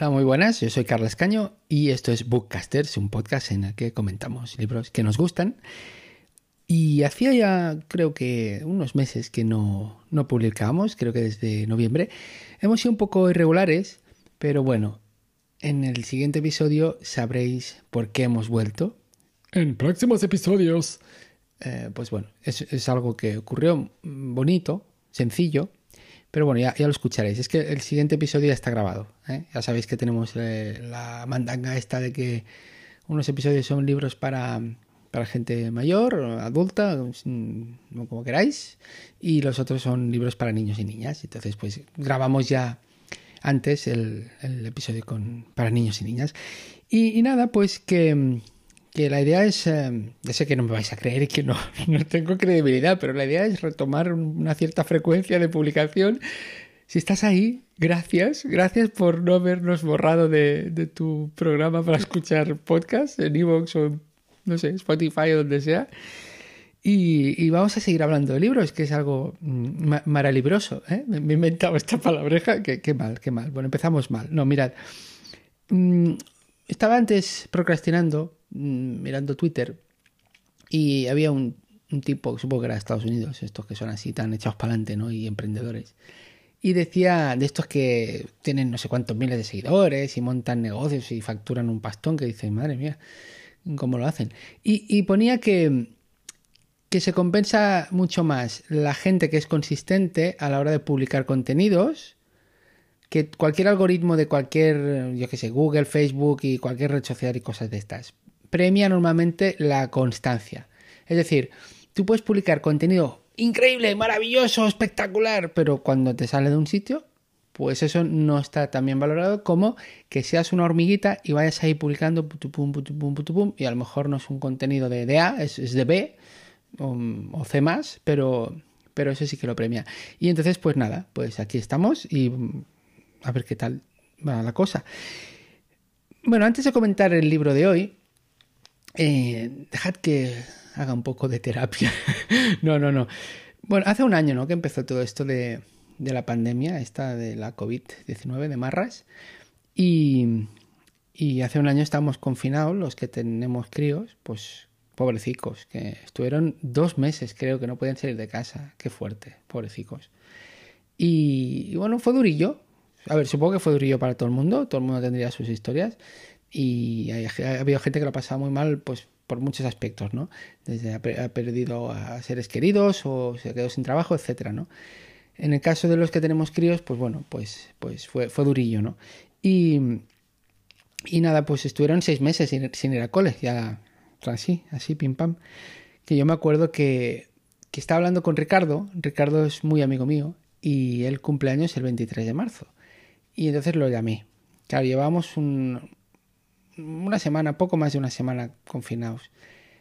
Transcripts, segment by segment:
Hola, muy buenas. Yo soy Carlos Caño y esto es Bookcasters, un podcast en el que comentamos libros que nos gustan. Y hacía ya, creo que unos meses que no, no publicábamos, creo que desde noviembre. Hemos sido un poco irregulares, pero bueno, en el siguiente episodio sabréis por qué hemos vuelto. En próximos episodios. Eh, pues bueno, es, es, algo que ocurrió bonito, sencillo, pero bueno, ya, ya, lo escucharéis. Es que el siguiente episodio ya está grabado. ¿eh? Ya sabéis que tenemos eh, la mandanga esta de que unos episodios son libros para, para gente mayor, adulta, como queráis, y los otros son libros para niños y niñas. Entonces, pues grabamos ya antes el, episodio con, para niños y niñas. Y nada, pues que que la idea es, eh, ya sé que no me vais a creer y que no, no tengo credibilidad, pero la idea es retomar una cierta frecuencia de publicación. Si estás ahí, gracias, gracias por no habernos borrado de, de tu programa para escuchar podcast en Evox o no sé, Spotify o donde sea. Y, y, vamos a seguir hablando de libros, que es algo mm, maralibroso. ¿eh? Me, he inventado esta palabreja, que, qué mal, qué mal. Bueno, empezamos mal. No, mirad. Mm, estaba antes procrastinando mirando Twitter y había un, un, tipo, supongo que era de Estados Unidos, estos que son así tan echados para adelante, ¿no? Y emprendedores. Y decía de estos que tienen no sé cuántos miles de seguidores y montan negocios y facturan un pastón que dicen, madre mía, ¿cómo lo hacen? Y, y ponía que, que se compensa mucho más la gente que es consistente a la hora de publicar contenidos que cualquier algoritmo de cualquier, yo qué sé, Google, Facebook y cualquier red social y cosas de estas premia normalmente la constancia. Es decir, tú puedes publicar contenido increíble, maravilloso, espectacular, pero cuando te sale de un sitio, pues eso no está tan bien valorado como que seas una hormiguita y vayas ahí publicando pum, pum, pum, y a lo mejor no es un contenido de, A, es, es, de B o, C más, pero, pero eso sí que lo premia. Y entonces, pues nada, pues aquí estamos y a ver qué tal va la cosa. Bueno, antes de comentar el libro de hoy, eh, dejad que haga un poco de terapia. no, no, no. Bueno, hace un año, ¿no? Que empezó todo esto de, la pandemia, esta de la COVID-19, de marras. Y, hace un año estábamos confinados, los que tenemos críos, pues pobrecicos, que estuvieron dos meses, creo que no podían salir de casa. Qué fuerte, pobrecicos. Y, y bueno, fue durillo. A ver, supongo que fue durillo para todo el mundo, todo el mundo tendría sus historias y ha habido gente que lo ha pasado muy mal pues por muchos aspectos, ¿no? Desde ha, perdido a seres queridos o se quedado sin trabajo, etcétera, ¿no? En el caso de los que tenemos críos, pues bueno, pues, pues fue, fue durillo, ¿no? Y, y nada, pues estuvieron seis meses sin, sin ir a cole, ya así, así, pim pam. Que yo me acuerdo que, que estaba hablando con Ricardo, Ricardo es muy amigo mío, y el cumpleaños el 23 de marzo. Y entonces lo llamé. Claro, llevábamos un, una semana, poco más de una semana confinados.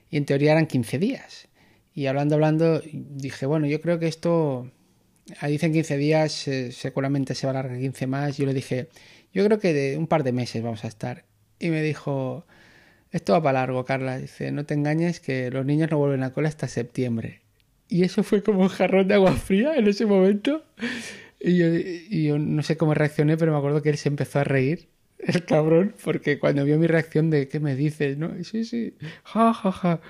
Y en teoría eran 15 días. Y hablando, hablando, dije, bueno, yo creo que esto, ahí dicen 15 días, seguramente se va a alargar 15 más. Yo le dije, yo creo que de un par de meses vamos a estar. Y me dijo, esto va para largo, Carla. Dice, no te engañes que los niños no vuelven a cola hasta septiembre. Y eso fue como un jarrón de agua fría en ese momento. Y yo, y yo no sé cómo reaccioné, pero me acuerdo que él se empezó a reír el cabrón, porque cuando vio mi reacción de ¿qué me dices? ¿no? Sí, sí, ja, ja, ja.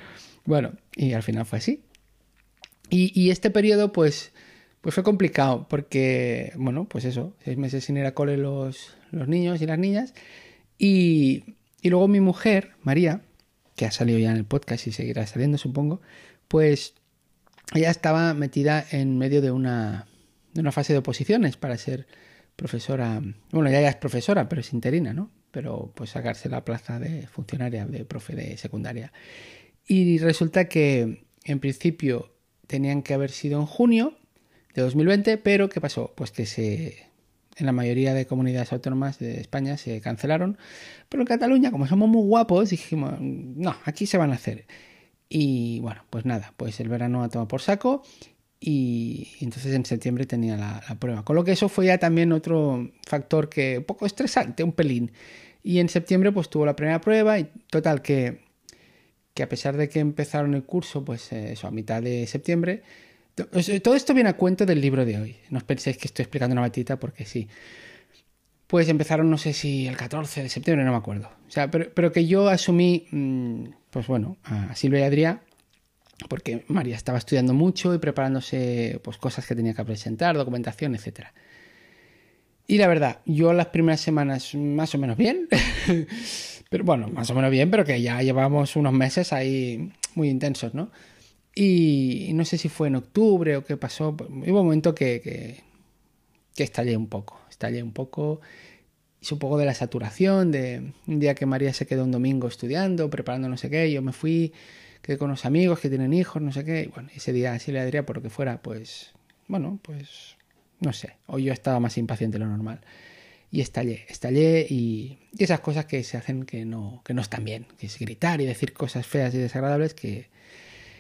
Bueno, y al final fue así. Y, este periodo, pues, pues fue complicado, porque, bueno, pues eso, seis meses sin ir a cole los, los niños y las niñas. Y, y luego mi mujer, María, que ha salido ya en el podcast y seguirá saliendo, supongo, pues ella estaba metida en medio de una, de una fase de oposiciones para ser profesora, bueno, ya, es profesora, pero es interina, ¿no? Pero pues sacarse la plaza de funcionaria, de profe de secundaria. Y resulta que en principio tenían que haber sido en junio de 2020, pero ¿qué pasó? Pues que se en la mayoría de comunidades autónomas de España se cancelaron, pero en Cataluña, como somos muy guapos, dijimos, no, aquí se van a hacer. Y bueno, pues nada, pues el verano ha tomado por saco y entonces en septiembre tenía la, la, prueba. Con lo que eso fue ya también otro factor que un poco estresante, un pelín. Y en septiembre pues tuvo la primera prueba y total que, que a pesar de que empezaron el curso pues eh, eso a mitad de septiembre, todo esto viene a cuento del libro de hoy. No os penséis que estoy explicando una batita porque sí. pues empezaron, no sé si el 14 de septiembre, no me acuerdo. O sea, pero, pero que yo asumí, mm, pues bueno, a Silvia y Adrián, porque María estaba estudiando mucho y preparándose pues cosas que tenía que presentar, documentación, etcétera. Y la verdad, yo las primeras semanas más o menos bien, pero bueno, más o menos bien, pero que ya llevamos unos meses ahí muy intensos, ¿no? Y no sé si fue en octubre o qué pasó, hubo un momento que, que, que estallé un poco, estallé un poco, hice un poco de la saturación, de un día que María se quedó un domingo estudiando, preparando no sé qué, yo me fui, quedé con unos amigos que tienen hijos, no sé qué, y bueno, ese día así le diría por lo que fuera, pues, bueno, pues no sé, o yo estaba más impaciente de lo normal. Y estallé, estallé y, y, esas cosas que se hacen que no, que no están bien, que es gritar y decir cosas feas y desagradables que,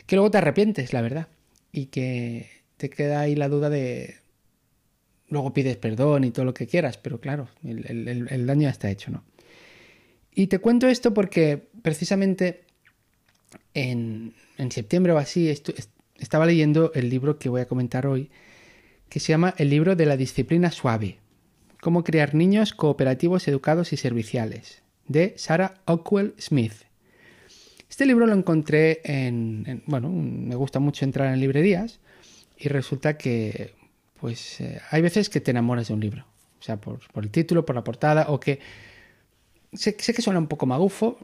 que luego te arrepientes, la verdad. Y que te queda ahí la duda de... Luego pides perdón y todo lo que quieras, pero claro, el, el daño ya está hecho, ¿no? Y te cuento esto porque precisamente en, septiembre o así estaba leyendo el libro que voy a comentar hoy, que se llama El libro de la disciplina suave. Cómo crear niños cooperativos, educados y serviciales, de Sarah Ockwell Smith. Este libro lo encontré en, en bueno, me gusta mucho entrar en librerías y resulta que, pues, eh, hay veces que te enamoras de un libro, o sea, por, por el título, por la portada, o que sé, sé, que suena un poco magufo,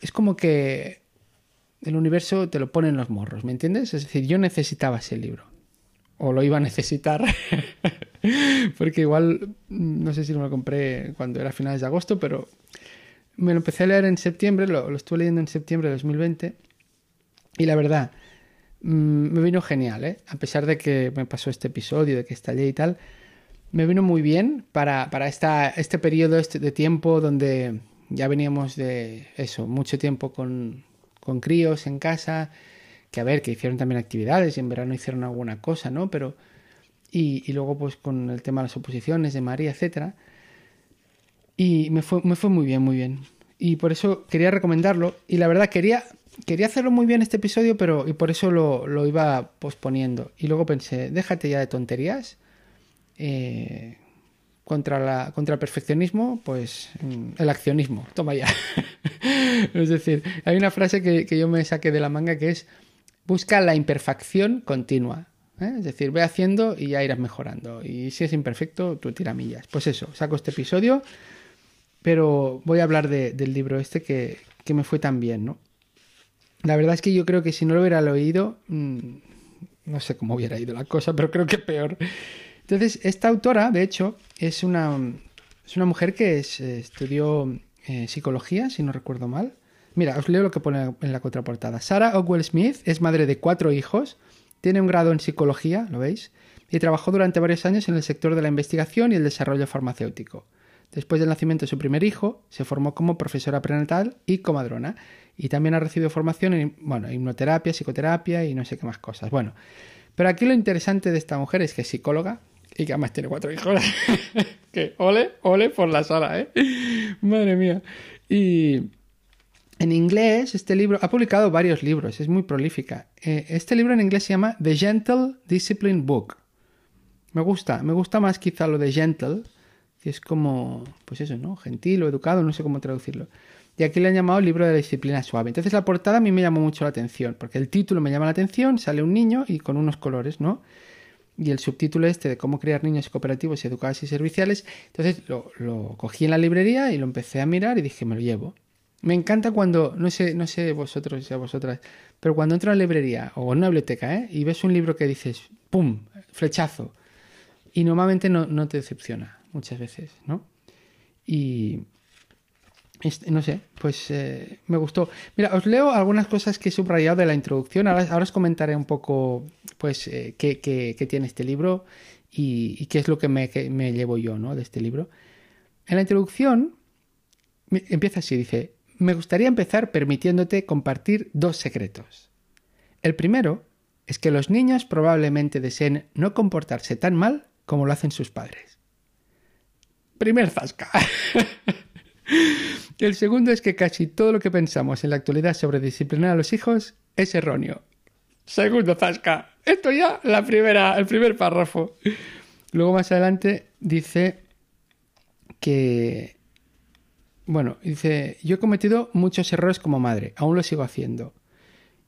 es como que el universo te lo pone en los morros, ¿me entiendes? Es decir, yo necesitaba ese libro o lo iba a necesitar. Porque igual, no sé si lo compré cuando era finales de agosto, pero me lo empecé a leer en septiembre, lo, estuve leyendo en septiembre de 2020. Y la verdad, mmm, me vino genial, ¿eh? A pesar de que me pasó este episodio, de que estallé y tal, me vino muy bien para, para esta, este periodo este de tiempo donde ya veníamos de eso, mucho tiempo con, con críos en casa que a ver, que hicieron también actividades y en verano hicieron alguna cosa, ¿no? Pero, y, luego pues con el tema de las oposiciones de María, etcétera. Y me fue, me fue muy bien, muy bien. Y por eso quería recomendarlo. Y la verdad, quería, quería hacerlo muy bien este episodio, pero y por eso lo, lo iba posponiendo. Y luego pensé, déjate ya de tonterías. Eh, contra, la, contra el perfeccionismo, pues el accionismo. Toma ya. es decir, hay una frase que, que yo me saqué de la manga que es Busca la imperfección continua. ¿eh? Es decir, ve haciendo y ya irás mejorando. Y si es imperfecto, tú tiramillas. Pues eso, saco este episodio, pero voy a hablar de, del libro este que, que, me fue tan bien, ¿no? La verdad es que yo creo que si no lo hubiera oído, mmm, no sé cómo hubiera ido la cosa, pero creo que peor. Entonces, esta autora, de hecho, es una, es una mujer que es, estudió eh, psicología, si no recuerdo mal. Mira, os leo lo que pone en la contraportada. Sarah Ockwell Smith es madre de cuatro hijos, tiene un grado en psicología, ¿lo veis? Y trabajó durante varios años en el sector de la investigación y el desarrollo farmacéutico. Después del nacimiento de su primer hijo, se formó como profesora prenatal y comadrona. Y también ha recibido formación en bueno, hipnoterapia, psicoterapia y no sé qué más cosas. Bueno, pero aquí lo interesante de esta mujer es que es psicóloga y que además tiene cuatro hijos. que ole, ole por la sala, ¿eh? Madre mía. Y en inglés, este libro ha publicado varios libros, es muy prolífica. Eh, este libro en inglés se llama The Gentle Discipline Book. Me gusta, me gusta más quizá lo de gentle, que es como, pues eso, ¿no? Gentil o educado, no sé cómo traducirlo. Y aquí le han llamado libro de la disciplina suave. Entonces la portada a mí me llamó mucho la atención, porque el título me llama la atención, sale un niño y con unos colores, ¿no? Y el subtítulo este de cómo crear niños cooperativos y educados y serviciales. Entonces lo, lo cogí en la librería y lo empecé a mirar y dije, me lo llevo. Me encanta cuando, no sé, no sé vosotros y a vosotras, pero cuando entro a la librería o en una biblioteca ¿eh? y ves un libro que dices, ¡pum! flechazo. Y normalmente no, no te decepciona, muchas veces, ¿no? Y, no sé, pues eh, me gustó. Mira, os leo algunas cosas que he subrayado de la introducción. Ahora, os comentaré un poco, pues, eh, qué, tiene este libro y, qué es lo que me, me llevo yo, ¿no? De este libro. En la introducción empieza así, dice, me gustaría empezar permitiéndote compartir dos secretos. El primero es que los niños probablemente deseen no comportarse tan mal como lo hacen sus padres. Primer zasca. El segundo es que casi todo lo que pensamos en la actualidad sobre disciplinar a los hijos es erróneo. Segundo zasca. Esto ya la primera, el primer párrafo. Luego más adelante dice que, bueno, dice, yo he cometido muchos errores como madre, aún lo sigo haciendo.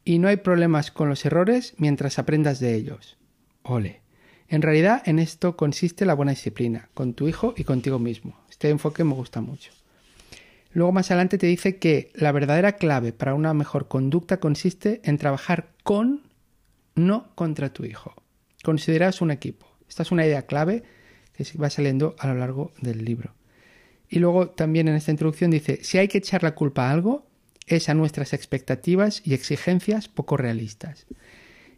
Y no hay problemas con los errores mientras aprendas de ellos. Ole. En realidad en esto consiste la buena disciplina, con tu hijo y contigo mismo. Este enfoque me gusta mucho. Luego más adelante te dice que la verdadera clave para una mejor conducta consiste en trabajar con, no contra tu hijo. Consideras un equipo. Esta es una idea clave que va saliendo a lo largo del libro. Y luego también en esta introducción dice, si hay que echar la culpa a algo, es a nuestras expectativas y exigencias poco realistas.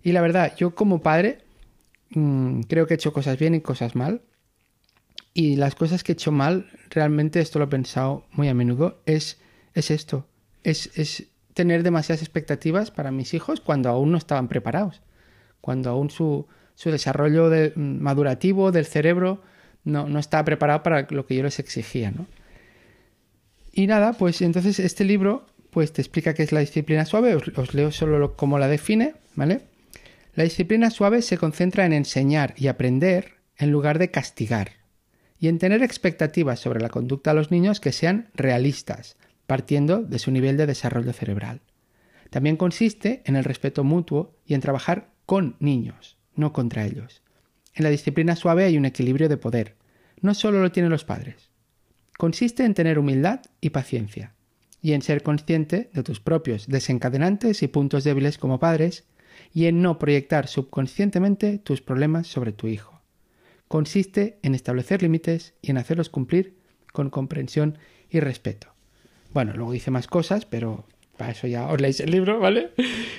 Y la verdad, yo como padre Mm, creo que he hecho cosas bien y cosas mal. Y las cosas que he hecho mal, realmente esto lo he pensado muy a menudo, es, es esto. Es, es tener demasiadas expectativas para mis hijos cuando aún no estaban preparados. Cuando aún su, su desarrollo de, mm, madurativo del cerebro no, no estaba preparado para lo que yo les exigía. ¿no? Y nada, pues entonces este libro pues te explica qué es la disciplina suave. Os, leo solo cómo la define, ¿vale? La disciplina suave se concentra en enseñar y aprender en lugar de castigar, y en tener expectativas sobre la conducta de los niños que sean realistas, partiendo de su nivel de desarrollo cerebral. También consiste en el respeto mutuo y en trabajar con niños, no contra ellos. En la disciplina suave hay un equilibrio de poder. No solo lo tienen los padres. Consiste en tener humildad y paciencia, y en ser consciente de tus propios desencadenantes y puntos débiles como padres, y en no proyectar subconscientemente tus problemas sobre tu hijo. Consiste en establecer límites y en hacerlos cumplir con comprensión y respeto. Bueno, luego dice más cosas, pero para eso ya os leéis el libro, ¿vale?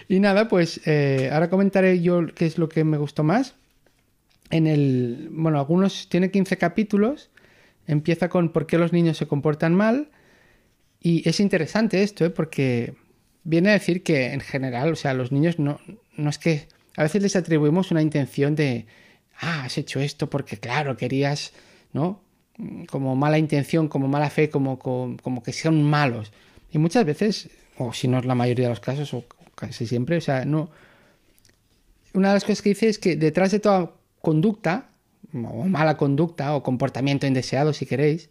Y nada, pues eh, ahora comentaré yo qué es lo que me gustó más. En el, bueno, algunos tiene 15 capítulos. Empieza con por qué los niños se comportan mal. Y es interesante esto, ¿eh? porque viene a decir que en general, o sea, los niños no, no es que a veces les atribuimos una intención de, ah, has hecho esto porque claro, querías, ¿no? Como mala intención, como mala fe, como, como, que sean malos. Y muchas veces, o si no es la mayoría de los casos, o casi siempre, o sea, no. Una de las cosas que dice es que detrás de toda conducta, o mala conducta, o comportamiento indeseado, si queréis,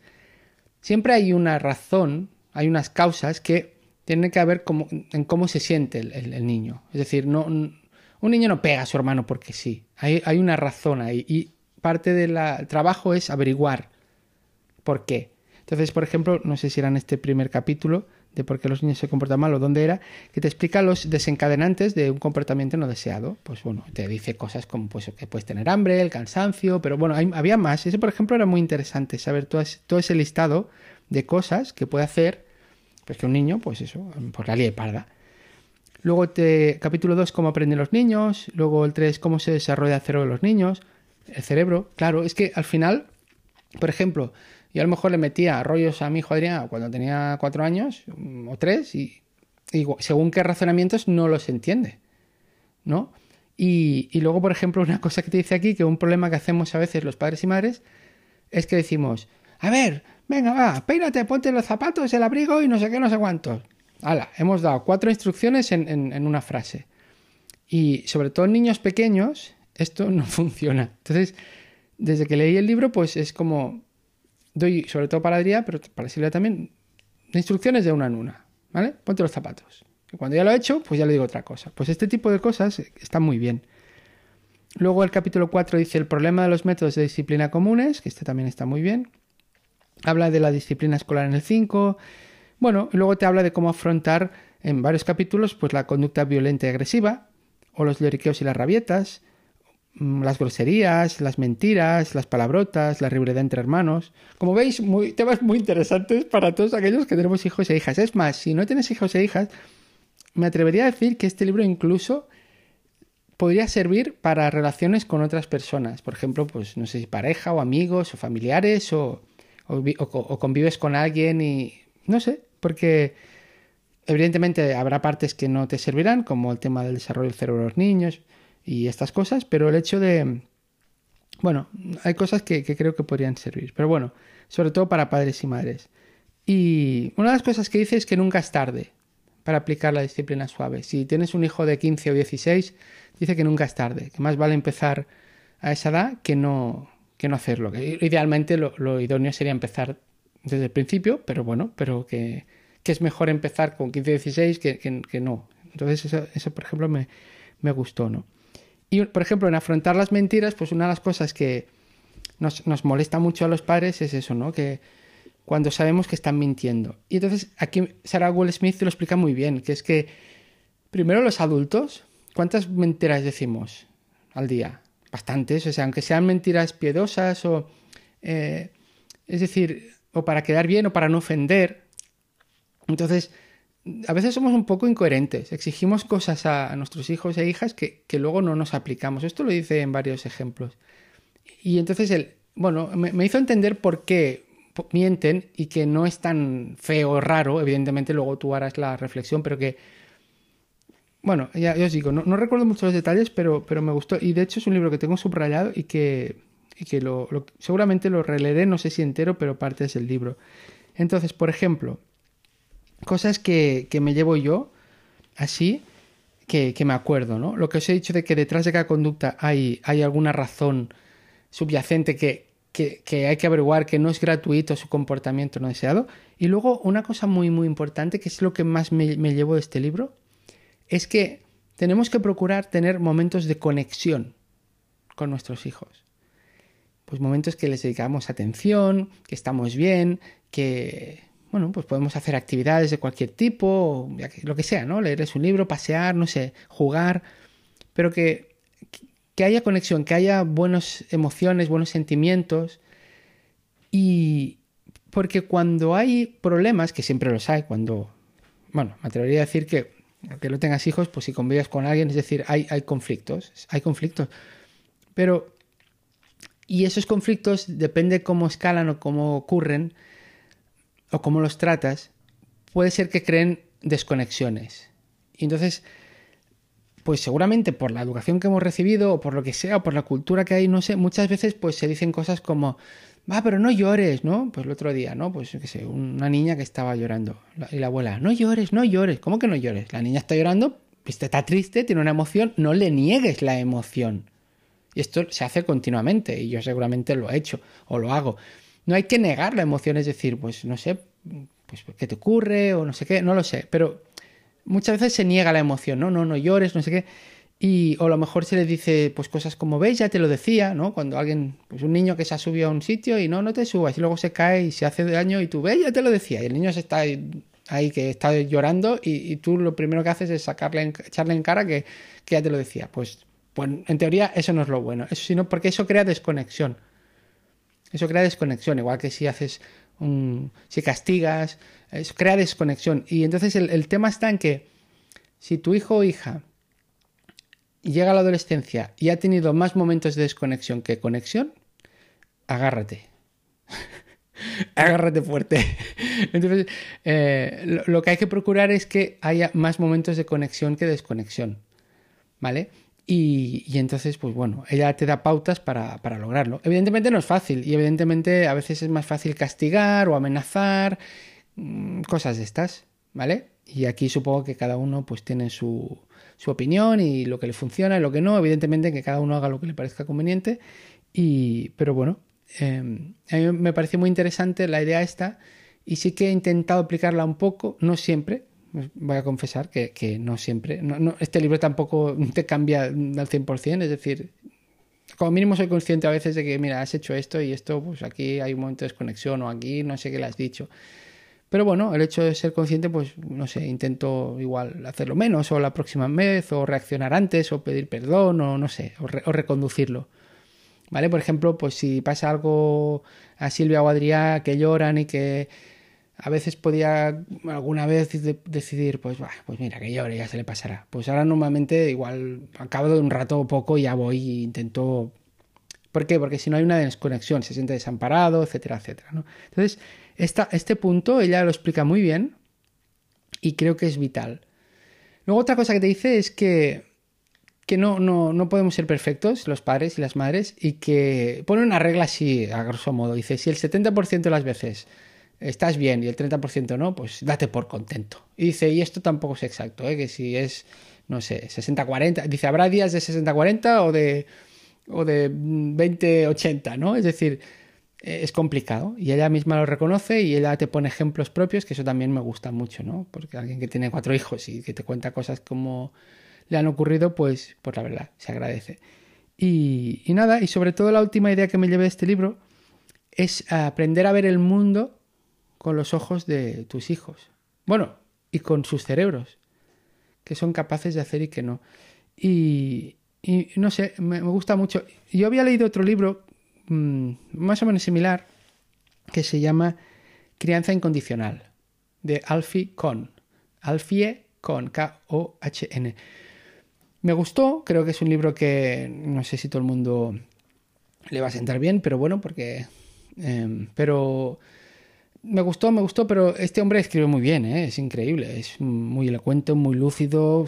siempre hay una razón, hay unas causas que tiene que ver en cómo se siente el, niño. Es decir, no, un niño no pega a su hermano porque sí. Hay, hay una razón ahí. Y parte del trabajo es averiguar por qué. Entonces, por ejemplo, no sé si era en este primer capítulo de por qué los niños se comportan mal o dónde era, que te explica los desencadenantes de un comportamiento no deseado. Pues bueno, te dice cosas como pues, que puedes tener hambre, el cansancio, pero bueno, había más. Ese, por ejemplo, era muy interesante saber todo, ese listado de cosas que puede hacer pues que un niño, pues eso, por la ley parda. Luego te, capítulo 2, cómo aprenden los niños. Luego el 3, cómo se desarrolla el cerebro de los niños. El cerebro, claro, es que al final, por ejemplo, yo a lo mejor le metía rollos a mi hijo Adrián cuando tenía 4 años o 3 y, según qué razonamientos no los entiende, ¿no? Y, y luego, por ejemplo, una cosa que te dice aquí, que un problema que hacemos a veces los padres y madres, es que decimos, a ver, Venga, va, peínate, ponte los zapatos, el abrigo y no sé qué, no sé cuántos. Hala, hemos dado cuatro instrucciones en, una frase. Y sobre todo en niños pequeños, esto no funciona. Entonces, desde que leí el libro, pues es como. Doy, sobre todo para Adrián, pero para Silvia también, instrucciones de una en una. ¿Vale? Ponte los zapatos. Y cuando ya lo he hecho, pues ya le digo otra cosa. Pues este tipo de cosas están muy bien. Luego el capítulo 4 dice el problema de los métodos de disciplina comunes, que este también está muy bien. Habla de la disciplina escolar en el 5. Bueno, y luego te habla de cómo afrontar en varios capítulos pues la conducta violenta y agresiva, o los lloriqueos y las rabietas, mm, las groserías, las mentiras, las palabrotas, la rivalidad entre hermanos. Como veis, muy, temas muy interesantes para todos aquellos que tenemos hijos e hijas. Es más, si no tienes hijos e hijas, me atrevería a decir que este libro incluso podría servir para relaciones con otras personas. Por ejemplo, pues no sé si pareja o amigos o familiares o o, convives con alguien y no sé, porque evidentemente habrá partes que no te servirán, como el tema del desarrollo del cerebro de los niños y estas cosas, pero el hecho de, bueno, hay cosas que, creo que podrían servir, pero bueno, sobre todo para padres y madres. Y una de las cosas que dice es que nunca es tarde para aplicar la disciplina suave. Si tienes un hijo de 15 o 16, dice que nunca es tarde, que más vale empezar a esa edad que no, que no hacerlo. Idealmente lo, idóneo sería empezar desde el principio, pero bueno, pero que, es mejor empezar con 15 16 que, que, no. Entonces eso, eso por ejemplo, me, me, gustó, ¿no? Y, por ejemplo, en afrontar las mentiras, pues una de las cosas que nos, nos molesta mucho a los padres es eso, ¿no? Que cuando sabemos que están mintiendo. Y entonces aquí Sarah Will Smith lo explica muy bien, que es que primero los adultos, ¿cuántas mentiras decimos al día? Bastantes, o sea, aunque sean mentiras piedosas o... Eh, es decir, o para quedar bien o para no ofender. Entonces, a veces somos un poco incoherentes, exigimos cosas a, nuestros hijos e hijas que, que, luego no nos aplicamos. Esto lo dice en varios ejemplos. Y entonces, el, bueno, me, hizo entender por qué mienten y que no es tan feo o raro, evidentemente luego tú harás la reflexión, pero que, bueno, ya, os digo, no, recuerdo muchos los detalles, pero, pero me gustó y de hecho es un libro que tengo subrayado y que, que lo, seguramente lo releeré, no sé si entero, pero parte es el libro. Entonces, por ejemplo, cosas que, que me llevo yo así, que, que, me acuerdo, ¿no? Lo que os he dicho de que detrás de cada conducta hay, hay alguna razón subyacente que, que, hay que averiguar que no es gratuito su comportamiento no deseado. Y luego una cosa muy, muy importante, que es lo que más me, llevo de este libro, es que tenemos que procurar tener momentos de conexión con nuestros hijos. Pues momentos que les dedicamos atención, que estamos bien, que, bueno, pues podemos hacer actividades de cualquier tipo, lo que sea, ¿no? Leerles un libro, pasear, no sé, jugar, pero que que haya conexión, que haya buenas emociones, buenos sentimientos. Y porque cuando hay problemas, que siempre los hay, cuando, bueno, me atrevería a decir que aunque no tengas hijos, pues si convives con alguien, es decir, hay, hay conflictos, hay conflictos. Pero, y esos conflictos, depende cómo escalan o cómo ocurren, o cómo los tratas, puede ser que creen desconexiones. Y entonces, pues seguramente por la educación que hemos recibido o por lo que sea, o por la cultura que hay, no sé, muchas veces pues se dicen cosas como, va, pero no llores, ¿no? Pues el otro día, ¿no? Pues qué sé, una niña que estaba llorando y la abuela, no llores, no llores, ¿cómo que no llores? La niña está llorando, pues está triste, tiene una emoción, no le niegues la emoción. Y esto se hace continuamente y yo seguramente lo he hecho o lo hago. No hay que negar la emoción, es decir, pues no sé, pues qué te ocurre o no sé qué, no lo sé, pero muchas veces se niega la emoción, ¿no? No, no llores, no sé qué. Y, o a lo mejor se le dice pues cosas como, veis, ya te lo decía, ¿no? Cuando alguien, pues un niño que se ha subido a un sitio y no, no te subas, y luego se cae y se hace daño y tú, veis, ya te lo decía. Y el niño se está ahí, que está llorando y, tú lo primero que haces es sacarle, echarle en cara que, que ya te lo decía. Pues, pues en teoría eso no es lo bueno, eso sino porque eso crea desconexión. Eso crea desconexión, igual que si haces un, si castigas, eso crea desconexión. Y entonces el, tema está en que si tu hijo o hija llega a la adolescencia y ha tenido más momentos de desconexión que conexión, agárrate. agárrate fuerte. Entonces, eh, lo, que hay que procurar es que haya más momentos de conexión que desconexión. ¿Vale? Y, entonces, pues bueno, ella te da pautas para, para, lograrlo. Evidentemente no es fácil y evidentemente a veces es más fácil castigar o amenazar Mm, cosas de estas, ¿vale? Y aquí supongo que cada uno pues tiene su, su opinión y lo que le funciona y lo que no, evidentemente que cada uno haga lo que le parezca conveniente, y, pero bueno, em, a mí me parece muy interesante la idea esta y sí que he intentado aplicarla un poco, no siempre, voy a confesar que, que no siempre, no, este libro tampoco te cambia al 100%, es decir, como mínimo soy consciente a veces de que, mira, has hecho esto y esto, pues aquí hay un momento de desconexión o aquí no sé qué le has dicho. Pero bueno, el hecho de ser consciente, pues no sé, intento igual hacerlo menos o la próxima vez o reaccionar antes o pedir perdón o no sé, o, reconducirlo. ¿Vale? Por ejemplo, pues si pasa algo a Silvia o Adrián que lloran y que a veces podía alguna vez decidir, pues, pues mira, que llore, ya se le pasará. Pues ahora normalmente igual a cabo de un rato o poco ya voy e intento... ¿Por qué? Porque si no hay una desconexión, se siente desamparado, etcétera, etcétera. ¿no? Entonces, este punto ella lo explica muy bien y creo que es vital. Luego otra cosa que te dice es que, que no, no, no podemos ser perfectos, los padres y las madres, y que pone una regla así, a grosso modo. Dice, si el 70% de las veces estás bien y el 30% no, pues date por contento. Y dice, y esto tampoco es exacto, ¿eh? que si es, no sé, 60-40, dice, habrá días de 60-40 o de o de 2080, ¿no? Es decir, eh, es complicado y ella misma lo reconoce y ella te pone ejemplos propios, que eso también me gusta mucho, ¿no? Porque alguien que tiene cuatro hijos y que te cuenta cosas como le han ocurrido, pues, pues la verdad, se agradece. Y, y nada, y sobre todo la última idea que me llevé de este libro es aprender a ver el mundo con los ojos de tus hijos. Bueno, y con sus cerebros, que son capaces de hacer y que no. Y, y no sé, me, gusta mucho. Yo había leído otro libro mmm, más o menos similar que se llama Crianza Incondicional, de Alfie Kohn. Alfie Kohn, K-O-H-N. Me gustó, creo que es un libro que no sé si todo el mundo le va a sentar bien, pero bueno, porque... Eh, pero me gustó, me gustó, pero este hombre escribe muy bien, ¿eh? es increíble, es muy elocuente, muy lúcido,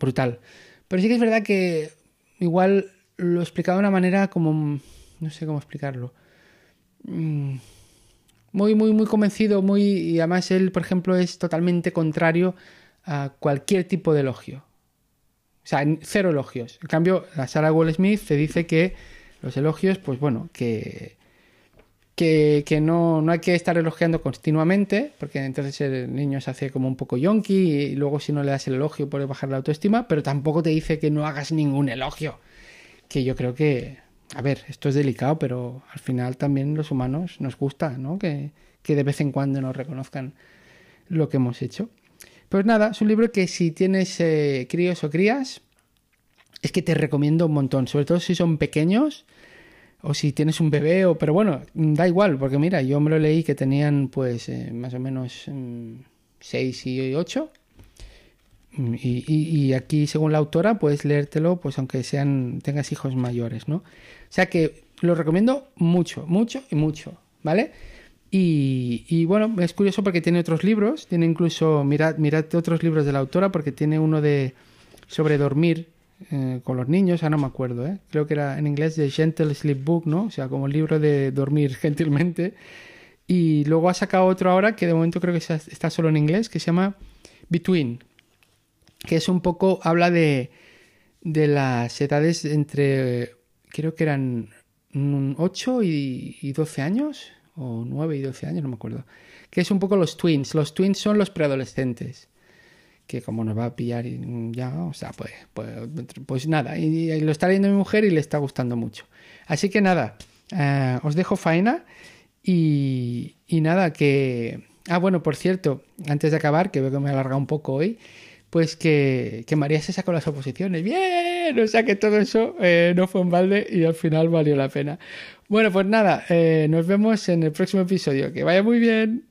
brutal. Pero sí que es verdad que igual lo explicaba de una manera como, no sé cómo explicarlo, muy, muy, muy convencido, muy, y además él, por ejemplo, es totalmente contrario a cualquier tipo de elogio. O sea, cero elogios. En cambio, la Sarah Wall Smith te dice que los elogios, pues bueno, que, que, no, no, hay que estar elogiando continuamente, porque entonces el niño se hace como un poco yonky y luego si no le das el elogio puede bajar la autoestima, pero tampoco te dice que no hagas ningún elogio. Que yo creo que, a ver, esto es delicado, pero al final también los humanos nos gusta, ¿no? Que, que de vez en cuando nos reconozcan lo que hemos hecho. Pues nada, es un libro que si tienes eh, críos o crías, es que te recomiendo un montón, sobre todo si son pequeños o si tienes un bebé, o, pero bueno, da igual, porque mira, yo me lo leí que tenían pues eh, más o menos 6 mm, y 8. Y, y, y, aquí, según la autora, puedes leértelo, pues aunque sean tengas hijos mayores, ¿no? O sea que lo recomiendo mucho, mucho y mucho, ¿vale? Y, y, bueno, es curioso porque tiene otros libros, tiene incluso, mirad, mirad otros libros de la autora, porque tiene uno de sobre dormir eh, con los niños, ah, no me acuerdo, ¿eh? creo que era en inglés de Gentle Sleep Book, ¿no? O sea, como el libro de dormir gentilmente. Y luego ha sacado otro ahora que de momento creo que está solo en inglés, que se llama Between, que es un poco, habla de, de las edades entre, creo que eran 8 y, y 12 años, o 9 y 12 años, no me acuerdo. Que es un poco los twins. Los twins son los preadolescentes. Que como nos va a pillar ya, o sea, pues, pues, pues nada. Y, y, lo está leyendo mi mujer y le está gustando mucho. Así que nada, eh, os dejo faena. Y, y nada, que... Ah, bueno, por cierto, antes de acabar, que veo que me he alargado un poco hoy, pues que, que, María se sacó las oposiciones. ¡Bien! O sea que todo eso eh, no fue un balde y al final valió la pena. Bueno, pues nada, eh, nos vemos en el próximo episodio. Que vaya muy bien.